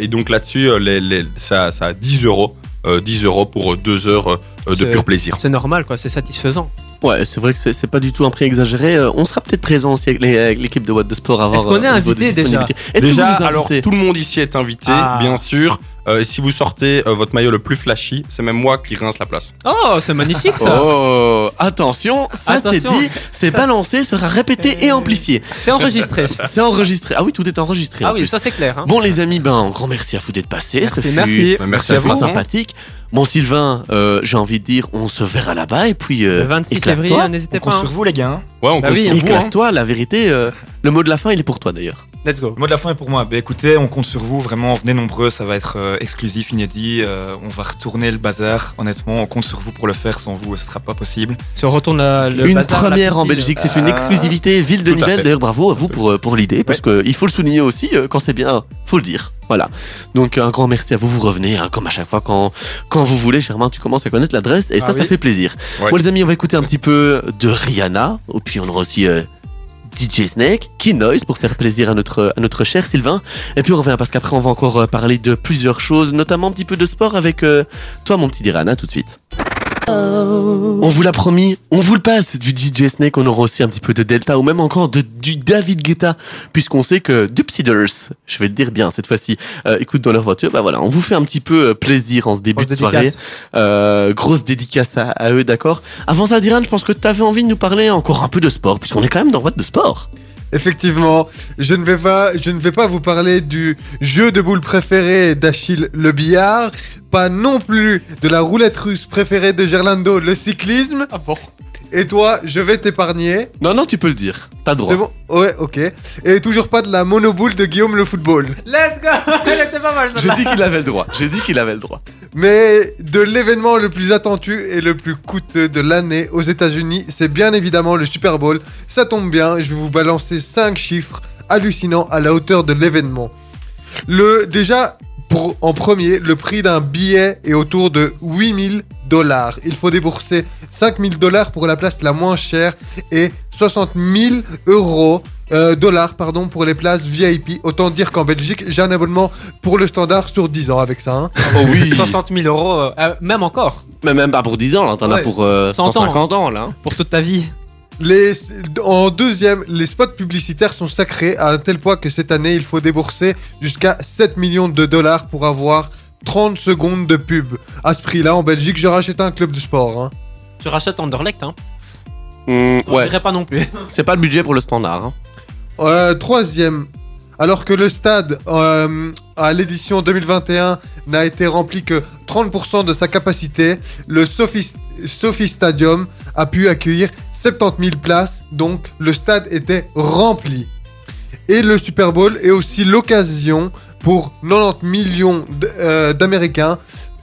et donc là-dessus euh, les, les- ça, ça a 10 euros, euh, 10 euros pour euh, deux heures euh, de C'est- pur plaisir. C'est normal, quoi, c'est satisfaisant. Ouais, c'est vrai que c'est pas du tout un prix exagéré. Euh, on sera peut-être présent aussi avec l'équipe de What the Sport avant. Est-ce qu'on est invité déjà Déjà, alors tout le monde ici est invité, Ah. bien sûr. Euh, si vous sortez euh, votre maillot le plus flashy, c'est même moi qui rince la place. Oh, c'est magnifique ça Oh, attention, ça c'est dit, c'est balancé, sera répété et amplifié. C'est enregistré. C'est enregistré. Ah oui, tout est enregistré. en ah oui, plus. ça c'est clair. hein. Bon les amis, ben un grand merci à vous d'être passés. Merci, fut merci. Merci à vous. sympathique. Bon Sylvain, euh, j'ai envie de dire, on se verra là-bas et puis euh, Le 26 éclate-toi. février, On n'hésitez compte pas. hein. sur vous, les gars. hein. Ouais, on Bah compte oui, sur vous. hein. Éclate-toi, la vérité. euh, le mot de la fin, il est pour toi d'ailleurs. Let's go. Le mot de la fin est pour moi. Bah, écoutez, on compte sur vous. Vraiment, venez nombreux. Ça va être euh, exclusif, inédit. Euh, on va retourner le bazar. Honnêtement, on compte sur vous pour le faire. Sans vous, ce sera pas possible. Si on retourne la- le une bazar, la première en. Belgique, c'est une Euh, exclusivité ville de Nivelles. D'ailleurs, bravo à vous pour, euh, pour l'idée, parce que il faut le souligner aussi euh, quand c'est bien, faut le dire. Voilà. Donc un grand merci à vous. Vous revenez hein, comme à chaque fois quand quand vous voulez. Germain, tu commences à connaître l'adresse et Ah ça, ça fait plaisir. Ouais. Bon les amis, on va écouter un petit peu de Rihanna. Et puis on aura aussi euh, DJ Snake, Key Noise pour faire plaisir à notre à notre cher Sylvain. Et puis on revient parce qu'après on va encore euh, parler de plusieurs choses, notamment un petit peu de sport avec euh, toi, mon petit Rihanna, tout de suite. On vous l'a promis, on vous le passe du DJ Snake, on aura aussi un petit peu de Delta ou même encore de, du David Guetta, puisqu'on sait que Dupsiders, je vais le dire bien cette fois-ci, euh, écoute dans leur voiture, bah voilà, on vous fait un petit peu euh, plaisir en ce début Grosse de soirée. Euh, grosse dédicace à, à eux, d'accord Avant ça, Diran, je pense que tu avais envie de nous parler encore un peu de sport, puisqu'on est quand même dans What de sport. Effectivement, je ne vais pas, vous parler du jeu de boules préféré d'Achille le billard, pas non plus de la roulette russe préférée de Gerlando le cyclisme, Ah bon? Et toi, je vais t'épargner. Non, non, tu peux le dire. T'as droit. C'est bon Ouais, ok. Et toujours pas de la monoboule de Guillaume le football. Let's go Elle était pas mal J'ai dit qu'il avait le droit. J'ai dit qu'il avait le droit. Mais de l'événement le plus attendu et le plus coûteux de l'année aux États-Unis, c'est bien évidemment le Super Bowl. Ça tombe bien, je vais vous balancer 5 chiffres hallucinants à la hauteur de l'événement. Le déjà pour en premier, le prix d'un billet est autour de 8000 dollars. Il faut débourser 5000 dollars pour la place la moins chère et 60 000 euros euh, dollars pardon pour les places VIP. Autant dire qu'en Belgique, j'ai un abonnement pour le standard sur 10 ans avec ça. hein. Oh oui. 60 000 euros, euh, euh, même encore, Mais même pas pour 10 ans, là. T'en as Ouais. pour euh, 100 ans. 150 ans, là. pour toute ta vie. Les, en deuxième, les spots publicitaires sont sacrés à un tel point que cette année, il faut débourser jusqu'à 7 millions de dollars pour avoir 30 secondes de pub. À ce prix-là, en Belgique, je rachète un club de sport. hein. Tu rachètes Anderlecht, hein Hum, On ouais. dirait pas non plus. C'est pas le budget pour le standard. hein. Euh, troisième, alors que le stade euh, à l'édition 2021 n'a été rempli que 30% de sa capacité, le Sophie, Sophie Stadium a pu accueillir 70 000 places, donc le stade était rempli. Et le Super Bowl est aussi l'occasion pour 90 millions euh, d'Américains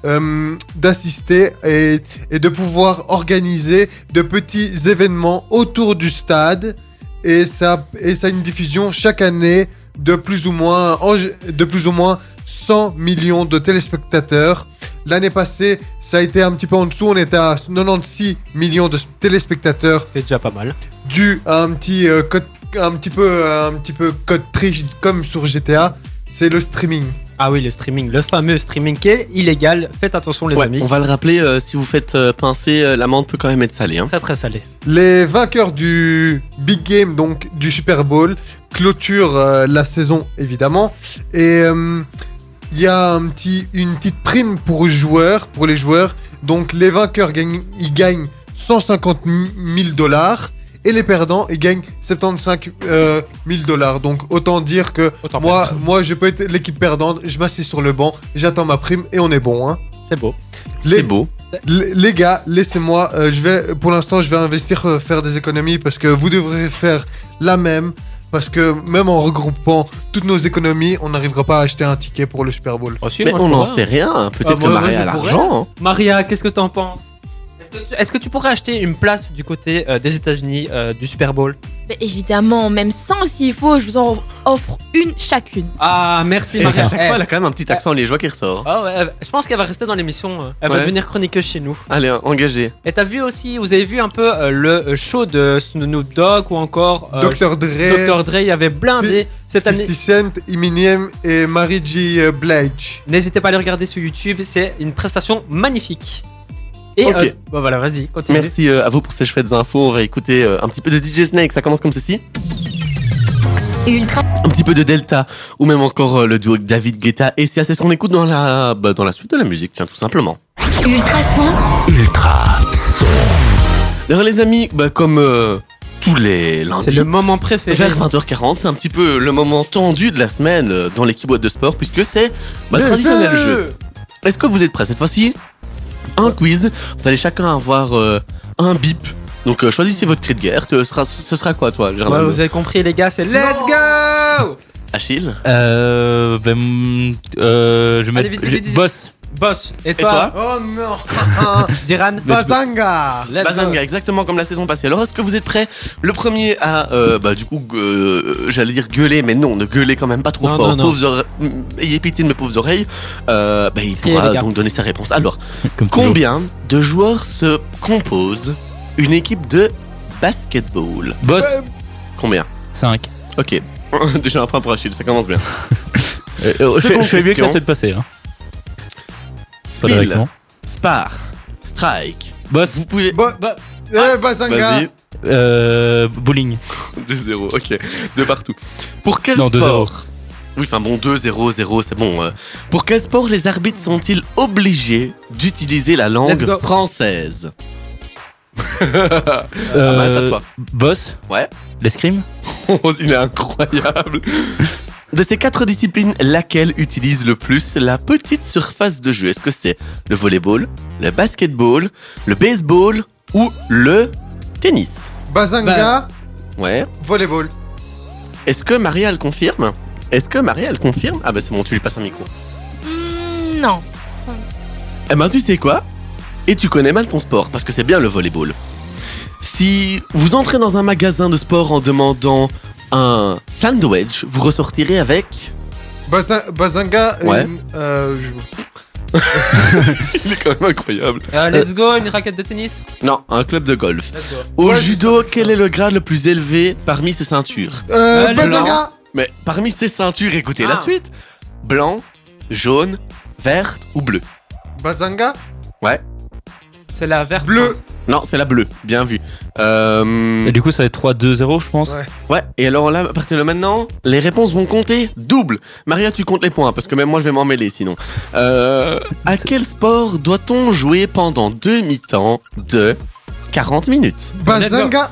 euh, d'assister et, et de pouvoir organiser de petits événements autour du stade et ça, et ça a une diffusion chaque année de plus ou moins, de plus ou moins 100 millions de téléspectateurs. L'année passée, ça a été un petit peu en dessous, on était à 96 millions de téléspectateurs C'est déjà pas mal. dû à un petit euh, code, un petit peu, un petit peu code triche comme sur GTA. C'est le streaming. Ah oui, le streaming, le fameux streaming qui est illégal. Faites attention, les Ouais, amis. on va le rappeler, euh, si vous faites euh, pincer, euh, l'amende peut quand même être salée. Hein. Très très salé. Les vainqueurs du Big Game, donc du Super Bowl, clôturent euh, la saison évidemment. Et euh, il y a un petit, une petite prime pour les joueurs, pour les joueurs. Donc les vainqueurs gagnent, ils gagnent 150 000 dollars. Et les perdants, ils gagnent 75 euh, 000 dollars. Donc autant dire que Autant moi, perdre. moi, je peux être l'équipe perdante. Je m'assieds sur le banc, j'attends ma prime et on est bon. Hein. C'est beau. C'est beau. Les gars, laissez-moi. euh, je vais, pour l'instant, je vais investir, euh, faire des économies parce que vous devrez faire la même. Parce que même en regroupant toutes nos économies, on n'arrivera pas à acheter un ticket pour le Super Bowl. Oh, si, Mais moi, on n'en sait rien. Peut-être Ah, que moi, Maria a l'argent. hein. Maria, qu'est-ce que t'en penses? Est-ce que, tu, pourrais acheter une place du côté euh, des États-Unis euh, du Super Bowl? Mais évidemment, même sans s'il faut, je vous en offre une chacune. Ah, merci Et Maria. à chaque Eh, fois, elle a quand même un petit accent liégeois qui ressort. ah ouais, elle- je pense qu'elle va rester dans l'émission. euh, Elle va Ouais. devenir chroniqueuse chez nous. Allez, engagé. Et t'as vu aussi, vous avez vu un peu euh, le show de Snoop Dogg ou encore euh, Dr. Dre, Dr. Dre, il y avait blindé cette année. 50 Cent, Eminem et Mary J. Blige. N'hésitez pas à aller regarder sur YouTube, c'est une prestation magnifique. Et Ok. euh, bon, voilà, vas-y, continue. Merci euh, à vous pour ces chouettes infos. On va écouter euh, un petit peu de DJ Snake. Ça commence comme ceci. Ultra, Un petit peu de Delta. Ou même encore euh, le duo David Guetta et Sia. C'est ce qu'on écoute dans la, bah, dans la suite de la musique, tiens, tout simplement. ultra son, Ultra son. D'ailleurs, les amis, bah, comme euh, tous les C'est lundis. le moment préféré. Vers 20h40, c'est un petit peu le moment tendu de la semaine euh, dans l'équipe boîte de sport puisque c'est bah, traditionnel jeu. Est-ce que vous êtes prêts cette fois-ci? Un quiz. Vous allez chacun avoir euh, un bip. Donc euh, choisissez votre cri de guerre. Ce sera, ce sera quoi toi, Ouais, Germain vous avez compris, les gars, c'est Let's Go Achille Euh, ben, mm, euh, je vais Allez, mettre vite, vite, vite. boss. Boss, et toi toi, Oh non Diran Bazanga Let's go. Bazanga, exactement comme la saison passée. Alors est-ce que vous êtes prêts Le premier à, euh, bah, du coup, euh, j'allais dire gueuler, mais non, ne gueulez quand même pas trop Non, fort. non, non. Pauvres ore- Ayez pitié de mes pauvres oreilles. Euh, bah, il pourra donc donner sa réponse. Alors. Combien de joueurs se compose une équipe de basketball Boss. Combien 5. Ok. Déjà un point pour Achille, ça commence bien. Je, fais- Seconde je fais mieux que la semaine passée. Hein. Spill. Spar, Strike. Boss. Vous pouvez. Ba- Bah, Eh, Vas-y. Euh, bowling. 2-0, ok. De partout. Pour quel Non, 2-0. sport Oui, enfin bon, 2-0, 0, c'est bon. euh. Pour quel sport les arbitres sont-ils obligés d'utiliser la langue française Euh, Ah bah, toi. boss. Ouais. L'escrime. Oh, il est incroyable. De ces quatre disciplines, laquelle utilise le plus la petite surface de jeu? Est-ce que c'est le volleyball, le basketball, le baseball ou le tennis? Bazanga, Ouais. volleyball. Est-ce que Maria elle confirme? Est-ce que Maria elle confirme? Ah bah c'est bon, tu lui passes un micro. Hmm, non. Eh ben tu sais quoi? Et tu connais mal ton sport parce que c'est bien le volleyball. Si vous entrez dans un magasin de sport en demandant un sandwich, vous ressortirez avec. Baza- Bazanga, Ouais. une, euh, je- Il est quand même incroyable. Euh, let's go, une raquette de tennis. Non, un club de golf. Let's go. Au Ouais, judo, c'est ça, quel est le grade le plus élevé parmi ces ceintures? Euh, Allez, Bazanga, Mais parmi ces ceintures, écoutez la Ah. suite. Blanc, jaune, verte ou bleu? Bazanga, C'est la verte. bleu. Non, c'est la bleue. Bien vu. Euh, Et du coup, ça va être 3-2-0, je pense. Ouais. Ouais, et alors là, à partir de maintenant, les réponses vont compter double. Maria, tu comptes les points, parce que même moi, je vais m'en mêler sinon. Euh, à quel sport doit-on jouer pendant deux mi-temps de 40 minutes? Bazanga,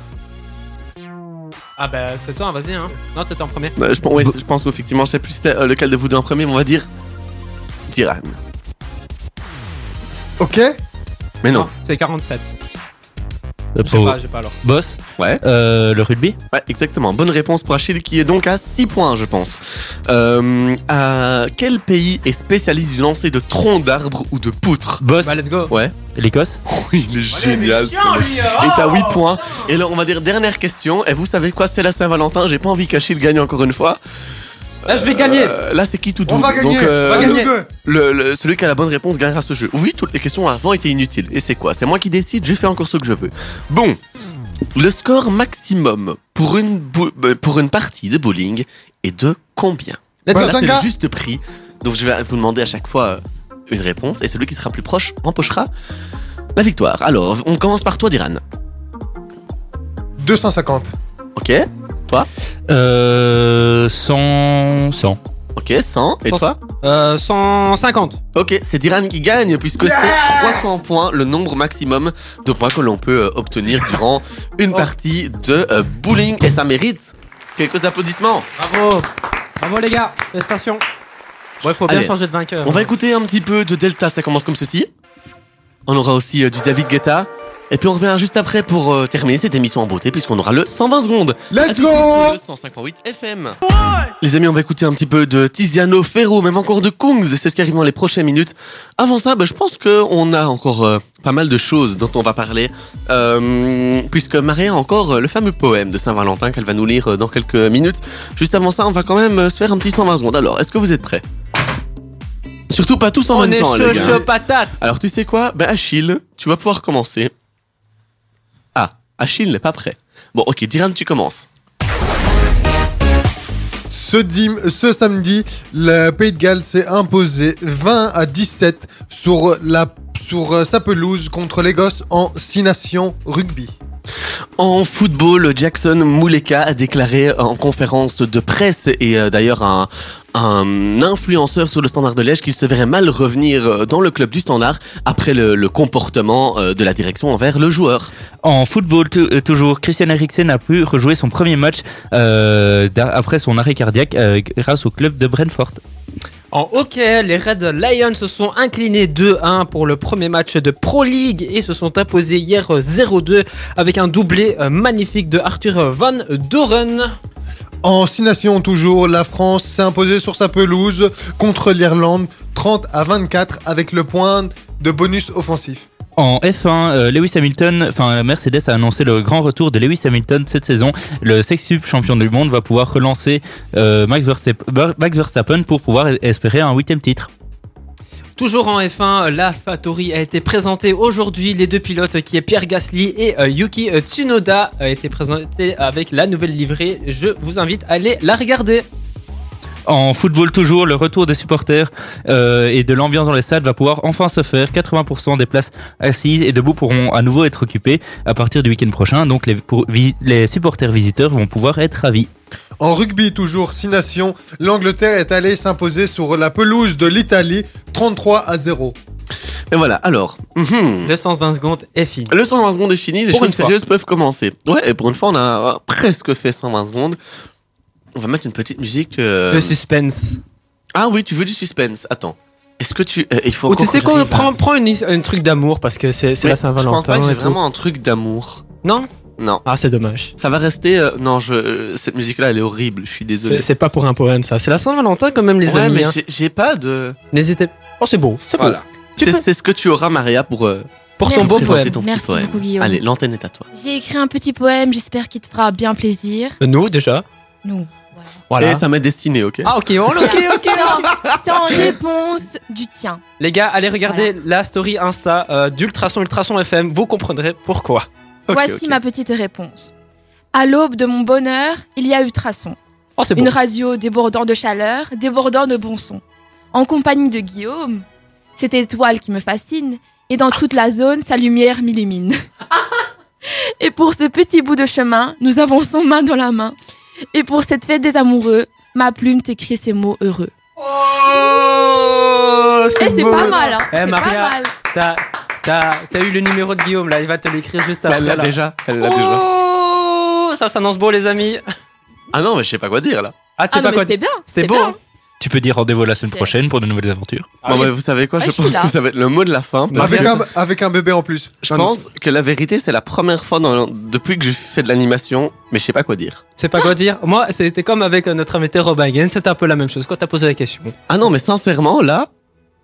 Ah bah c'est toi, vas-y. Hein. Non, t'étais en premier. Euh, je, pense- ouais, je pense qu'effectivement, je sais plus c'était, euh, lequel de vous deux en premier, mais on va dire Diran. ok. Mais non. c'est 47. Euh, Je sais pour- pas, j'ai pas alors. Boss, Ouais. euh, le rugby Ouais, exactement. Bonne réponse pour Achille, qui est donc à 6 points, je pense. Euh, à quel pays est spécialiste du lancer de troncs d'arbres ou de poutres? Boss, Bah let's go. Ouais. l'Écosse Il est génial, ce mec. oh, Et t'as 8 points. Et là, on va dire dernière question. Et vous savez quoi, c'est la Saint-Valentin. J'ai pas envie qu'Achille gagne encore une fois. Là, je vais gagner. Euh, là, c'est qui tout On double. va gagner. Donc, euh, on va gagner. le- le- celui qui a la bonne réponse gagnera ce jeu. Oui, toutes les questions avant étaient inutiles. Et c'est quoi? C'est moi qui décide. Je fais encore ce que je veux. Bon, le score maximum pour une euh, pour une partie de bowling est de combien? Let's. Là, c'est le juste prix. Donc, je vais vous demander à chaque fois une réponse. Et celui qui sera plus proche empochera la victoire. Alors, on commence par toi, Diran. 250. Ok euh, 100... 100. Ok, 100. Et toi Euh, 150. Ok, c'est Diran qui gagne puisque c'est 300 points, le nombre maximum de points que l'on peut euh, obtenir durant une Oh. partie de euh, bowling et ça mérite quelques applaudissements. Bravo. Bravo les gars. Félicitations. Bon, il faut bien Allez. changer de vainqueur. On va écouter un petit peu de Delta, ça commence comme ceci. On aura aussi euh, du David Guetta. Et puis on revient juste après pour euh, terminer cette émission en beauté puisqu'on aura le 120 secondes. Let's go sur le 105.8 FM. Les amis, on va écouter un petit peu de Tiziano Ferro, même encore de Kungs, c'est ce qui arrive dans les prochaines minutes. Avant ça, bah, je pense qu'on a encore euh, pas mal de choses dont on va parler, euh, puisque Maria a encore euh, le fameux poème de Saint-Valentin qu'elle va nous lire euh, dans quelques minutes. Juste avant ça, on va quand même euh, se faire un petit 120 secondes. Alors, est-ce que vous êtes prêts? Surtout pas tous en On même est temps, chaud, les gars. chaud patate. Alors, tu sais quoi? Ben, Achille, tu vas pouvoir commencer. Achille n'est pas prêt. Bon, ok, Diran, tu commences. Ce, dim- ce samedi, le Pays de Galles s'est imposé 20 à 17 sur, la, sur euh, sa pelouse contre l'Écosse en 6 nations rugby. En football, Jackson Muleka a déclaré en conférence de presse et euh, d'ailleurs un, un influenceur sur le Standard de Liège qu'il se verrait mal revenir euh, dans le club du Standard après le, comportement euh, de la direction envers le joueur. En football, tou- euh, toujours, Christian Eriksen a pu rejouer son premier match euh, après son arrêt cardiaque euh, grâce au club de Brentford. En hockey, les Red Lions se sont inclinés 2-1 pour le premier match de Pro League et se sont imposés hier euh, 0-2 avec un doublé euh, magnifique de Arthur Van Doren. En 6 nations toujours, la France s'est imposée sur sa pelouse contre l'Irlande 30 à 24 avec le point de bonus offensif. En F1, euh, Lewis Hamilton, enfin Mercedes a annoncé le grand retour de Lewis Hamilton cette saison. Le sextuple champion du monde va pouvoir relancer euh, Max, Verstappen, pour pouvoir espérer un huitième titre. Toujours en F1, la Fattori a été présentée aujourd'hui. Les deux pilotes qui est Pierre Gasly et euh, Yuki euh, Tsunoda a été présentés avec la nouvelle livrée. Je vous invite à aller la regarder. En football toujours, le retour des supporters euh, et de l'ambiance dans les stades va pouvoir enfin se faire. 80% des places assises et debout pourront à nouveau être occupées à partir du week-end prochain. Donc les, pour- vi- les supporters visiteurs vont pouvoir être ravis. En rugby toujours 6 nations, l'Angleterre est allée s'imposer sur la pelouse de l'Italie 33 à 0. Et voilà, alors, mhm. Le 120 secondes est fini. le 120 secondes est fini, les Pour choses une fois. sérieuses peuvent commencer. Ouais, et pour une fois, on a presque fait 120 secondes. On va mettre une petite musique. euh, De suspense. Ah oui, tu veux du suspense Attends. Est-ce que tu. euh, il faut Ou tu sais quoi, j'arrive à- prends, prends une, un truc d'amour parce que c'est la Je pense pas Saint-Valentin. que j'ai vraiment un truc d'amour. Non? Non. Ah, c'est dommage. Ça va rester. euh, non, je, cette musique-là, elle est horrible. Je suis désolé. C'est c'est pas pour un poème, ça. C'est la Saint-Valentin, quand même, les ouais, amis. mais hein. j'ai- pas de. N'hésitez Oh, c'est beau. C'est beau. Voilà. Tu C'est peux- c'est ce que tu auras, Maria, pour, euh, Pour ton beau poème. ton Merci poème. beaucoup, Guillaume. Allez, l'antenne est à toi. J'ai écrit un petit poème, j'espère qu'il te fera bien plaisir. Nous, déjà. Nous. Voilà. Et ça m'est destiné, ok Ah, ok, on- ok, ok. C'est en, réponse du tien. Les gars, allez regarder la story Insta euh, d'Ultrason Ultrason FM. Vous comprendrez pourquoi. Ok, Voici ok. ma petite réponse. À l'aube de mon bonheur, il y a Ultrason. Oh, c'est Une radio débordant de chaleur, débordant de bon son. En compagnie de Guillaume, cette étoile qui me fascine, et dans toute la zone, sa lumière m'illumine. et pour ce petit bout de chemin, nous avançons main dans la main. Et pour cette fête des amoureux, ma plume t'écrit ces mots heureux. Oh, Eh, c'est pas mal, hein Eh, C'est Maria. pas mal. T'as t'as- t'as eu le numéro de Guillaume, là. Il va te l'écrire juste après. Elle l'a là. déjà. Elle l'a déjà. Oh, ça s'annonce beau, les amis. Ah non, mais je sais pas quoi dire là. Ah, tu sais Ah pas non, quoi c'était bien. C'était beau. bien. hein. Tu peux dire rendez-vous la semaine prochaine pour de nouvelles aventures. bon, oui. bah, vous savez quoi Ouais, Je je suis pense là. que ça va être le mot de la fin. parce Avec que un, avec un bébé en plus. Je pense que la vérité, c'est la première fois dans- depuis que je fais de l'animation, mais je sais pas quoi dire. Tu sais pas quoi dire. Moi, c'était comme avec euh, notre invité Robin Gaines. C'était un peu la même chose quand t'as posé la question. Ah non, mais sincèrement, là,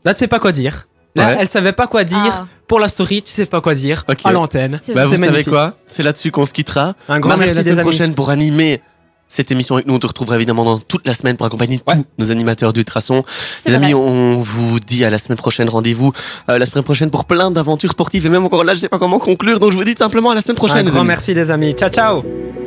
Là, tu sais pas quoi dire. Là, Ouais. elle savait pas quoi dire. Ah, Pour la story, tu sais pas quoi dire. Ok. À l'antenne. c'est bah, vous savez magnifique. quoi? C'est là-dessus qu'on se quittera. Un grand Bah, merci la semaine prochaine pour animer cette émission avec nous. On te retrouvera évidemment dans toute la semaine pour accompagner tous nos animateurs d'Ultrason. Les amis, on vous dit à la semaine prochaine. Rendez-vous euh, la semaine prochaine pour plein d'aventures sportives. Et même encore là, je sais pas comment conclure. Donc je vous dis simplement à la semaine prochaine, Un les grand amis. merci, les amis. Ciao, ciao.